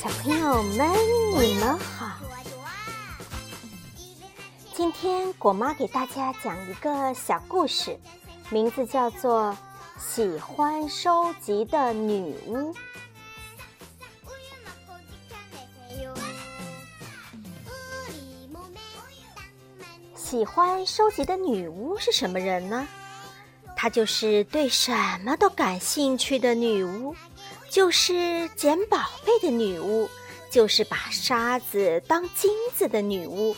小朋友们，你们好！今天果妈给大家讲一个小故事，名字叫做《喜欢收集的女巫》。喜欢收集的女巫是什么人呢？她就是对什么都感兴趣的女巫。就是捡宝贝的女巫，就是把沙子当金子的女巫，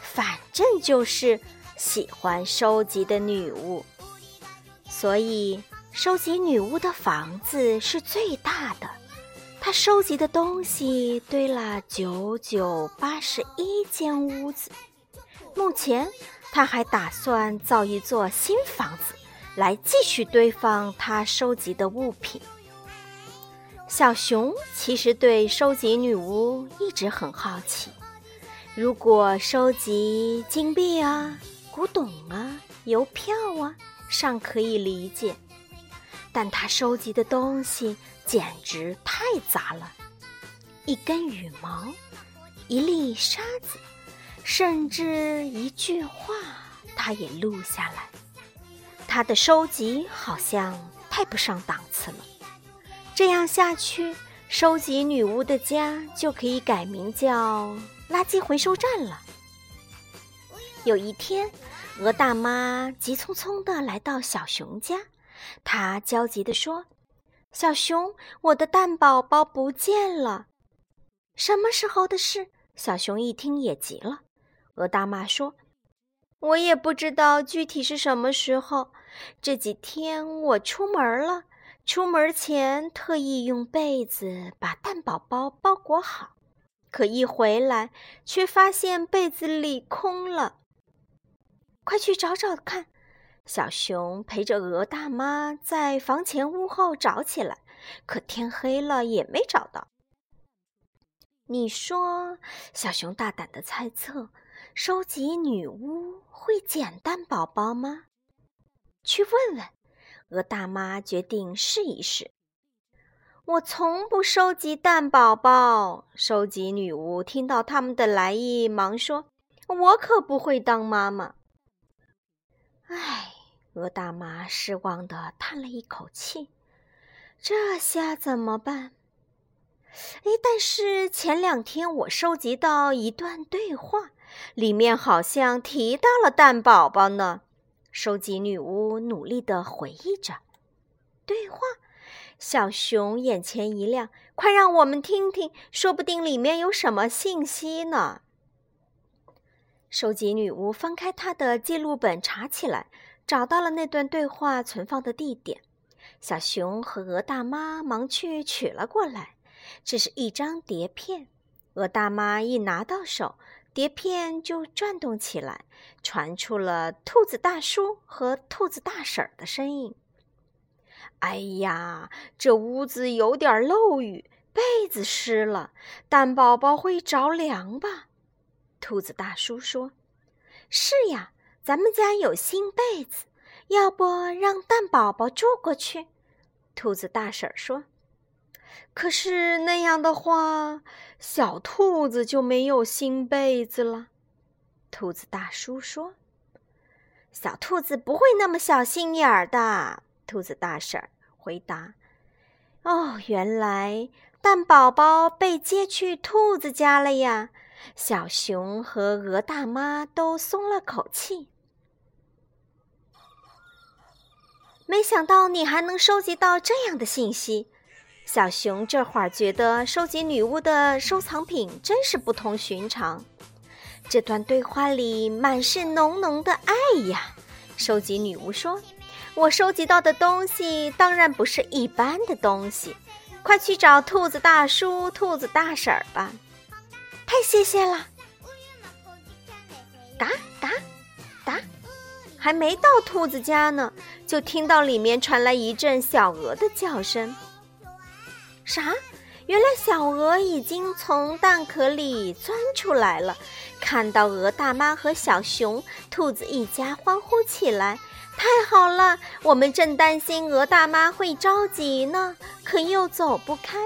反正就是喜欢收集的女巫。所以，收集女巫的房子是最大的，她收集的东西堆了九九八十一间屋子。目前，她还打算造一座新房子，来继续堆放她收集的物品。小熊其实对收集女巫一直很好奇。如果收集金币啊、古董啊、邮票啊，尚可以理解，但他收集的东西简直太杂了：一根羽毛、一粒沙子，甚至一句话，他也录下来。他的收集好像太不上档次了。这样下去，收集女巫的家就可以改名叫垃圾回收站了。有一天，鹅大妈急匆匆地来到小熊家，她焦急地说：“小熊，我的蛋宝宝不见了！”什么时候的事？小熊一听也急了。鹅大妈说：“我也不知道具体是什么时候。这几天我出门了。”出门前特意用被子把蛋宝宝包裹好，可一回来却发现被子里空了。快去找找看！小熊陪着鹅大妈在房前屋后找起来，可天黑了也没找到。你说，小熊大胆的猜测：收集女巫会捡蛋宝宝吗？去问问。鹅大妈决定试一试。我从不收集蛋宝宝。收集女巫听到他们的来意，忙说：“我可不会当妈妈。”唉，鹅大妈失望的叹了一口气。这下怎么办？哎，但是前两天我收集到一段对话，里面好像提到了蛋宝宝呢。收集女巫努力地回忆着对话，小熊眼前一亮，快让我们听听，说不定里面有什么信息呢。收集女巫翻开她的记录本查起来，找到了那段对话存放的地点。小熊和鹅大妈忙去取了过来，这是一张碟片。鹅大妈一拿到手。碟片就转动起来，传出了兔子大叔和兔子大婶儿的声音。哎呀，这屋子有点漏雨，被子湿了，蛋宝宝会着凉吧？兔子大叔说：“是呀，咱们家有新被子，要不让蛋宝宝住过去？”兔子大婶儿说。可是那样的话，小兔子就没有新被子了。兔子大叔说：“小兔子不会那么小心眼儿的。”兔子大婶回答：“哦，原来蛋宝宝被接去兔子家了呀！”小熊和鹅大妈都松了口气。没想到你还能收集到这样的信息。小熊这会儿觉得收集女巫的收藏品真是不同寻常。这段对话里满是浓浓的爱呀！收集女巫说：“我收集到的东西当然不是一般的东西，快去找兔子大叔、兔子大婶儿吧！”太谢谢了！嘎嘎嘎，还没到兔子家呢，就听到里面传来一阵小鹅的叫声。啥？原来小鹅已经从蛋壳里钻出来了。看到鹅大妈和小熊、兔子一家欢呼起来，太好了！我们正担心鹅大妈会着急呢，可又走不开。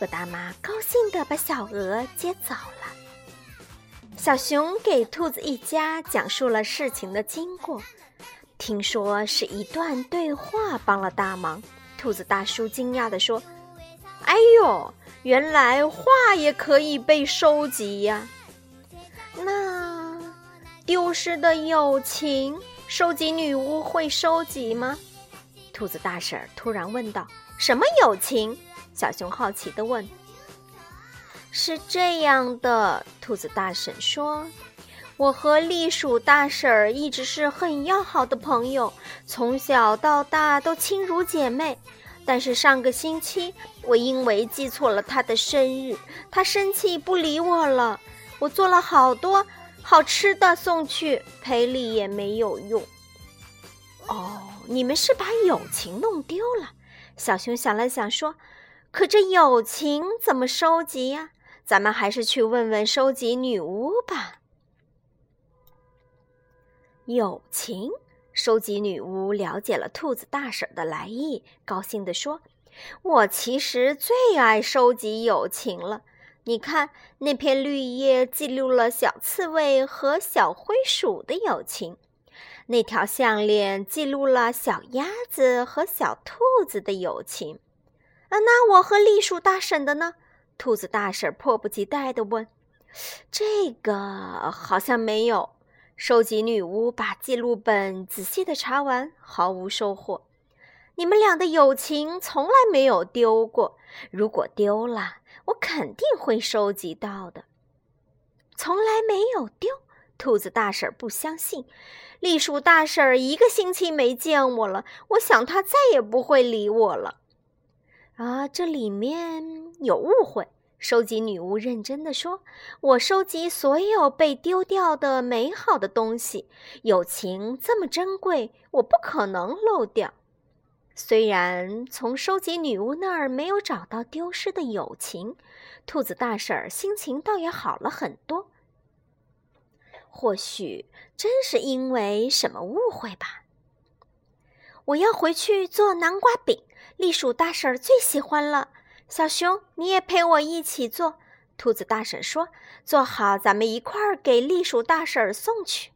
鹅大妈高兴地把小鹅接走了。小熊给兔子一家讲述了事情的经过，听说是一段对话帮了大忙。兔子大叔惊讶地说：“哎呦，原来画也可以被收集呀！那丢失的友情，收集女巫会收集吗？”兔子大婶突然问道：“什么友情？”小熊好奇地问。是这样的，兔子大婶说：“我和栗鼠大婶儿一直是很要好的朋友，从小到大都亲如姐妹。但是上个星期，我因为记错了她的生日，她生气不理我了。我做了好多好吃的送去，赔礼也没有用。”哦，你们是把友情弄丢了？小熊想了想说：“可这友情怎么收集呀？”咱们还是去问问收集女巫吧。友情收集女巫了解了兔子大婶的来意，高兴地说：“我其实最爱收集友情了。你看，那片绿叶记录了小刺猬和小灰鼠的友情，那条项链记录了小鸭子和小兔子的友情。啊，那我和栗鼠大婶的呢？”兔子大婶迫不及待地问：“这个好像没有。”收集女巫把记录本仔细地查完，毫无收获。你们俩的友情从来没有丢过。如果丢了，我肯定会收集到的。从来没有丢。兔子大婶不相信。栗鼠大婶一个星期没见我了，我想她再也不会理我了。啊，这里面有误会。收集女巫认真的说：“我收集所有被丢掉的美好的东西，友情这么珍贵，我不可能漏掉。虽然从收集女巫那儿没有找到丢失的友情，兔子大婶儿心情倒也好了很多。或许真是因为什么误会吧。我要回去做南瓜饼。”栗鼠大婶儿最喜欢了，小熊你也陪我一起做。兔子大婶说：“做好，咱们一块儿给栗鼠大婶送去。”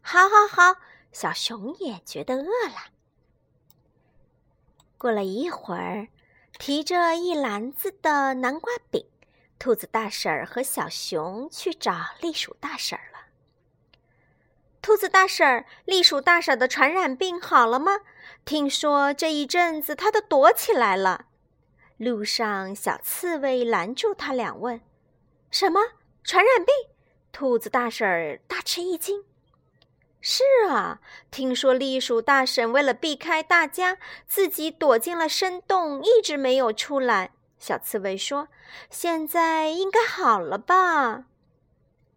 好，好，好。小熊也觉得饿了。过了一会儿，提着一篮子的南瓜饼，兔子大婶和小熊去找栗鼠大婶了。兔子大婶，栗鼠大婶的传染病好了吗？听说这一阵子他都躲起来了。路上，小刺猬拦住他俩问：“什么传染病？”兔子大婶儿大吃一惊。“是啊，听说栗鼠大婶为了避开大家，自己躲进了深洞，一直没有出来。”小刺猬说：“现在应该好了吧？”“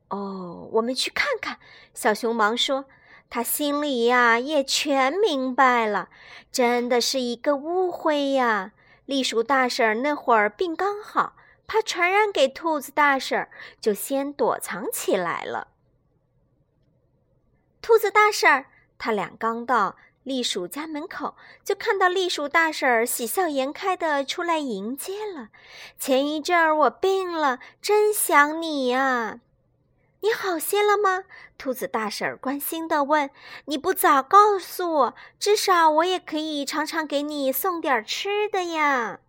哦，我们去看看。”小熊忙说。他心里呀也全明白了，真的是一个误会呀。栗鼠大婶那会儿病刚好，怕传染给兔子大婶，就先躲藏起来了。兔子大婶，他俩刚到栗鼠家门口，就看到栗鼠大婶喜笑颜开的出来迎接了。前一阵儿我病了，真想你呀。你好些了吗？兔子大婶儿关心地问。你不早告诉我，至少我也可以常常给你送点吃的呀。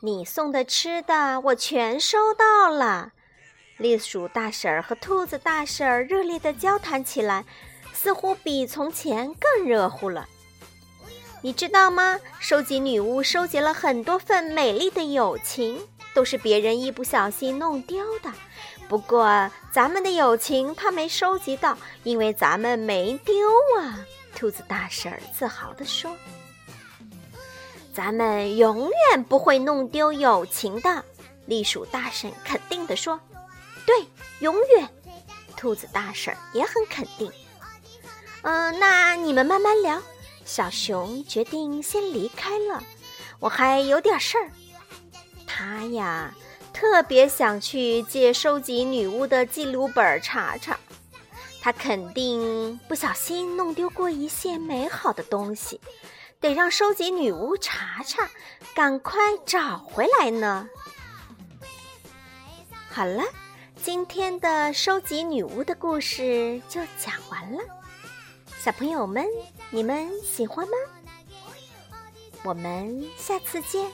你送的吃的我全收到了。栗鼠大婶儿和兔子大婶儿热烈地交谈起来，似乎比从前更热乎了。你知道吗？收集女巫收集了很多份美丽的友情，都是别人一不小心弄丢的。不过，咱们的友情他没收集到，因为咱们没丢啊！兔子大婶自豪地说：“咱们永远不会弄丢友情的。”栗鼠大婶肯定地说：“对，永远。”兔子大婶也很肯定。嗯，那你们慢慢聊。小熊决定先离开了，我还有点事儿。他呀。特别想去借收集女巫的记录本查查，他肯定不小心弄丢过一些美好的东西。得让收集女巫查查，赶快找回来呢。好了，今天的收集女巫的故事就讲完了，小朋友们，你们喜欢吗？我们下次见。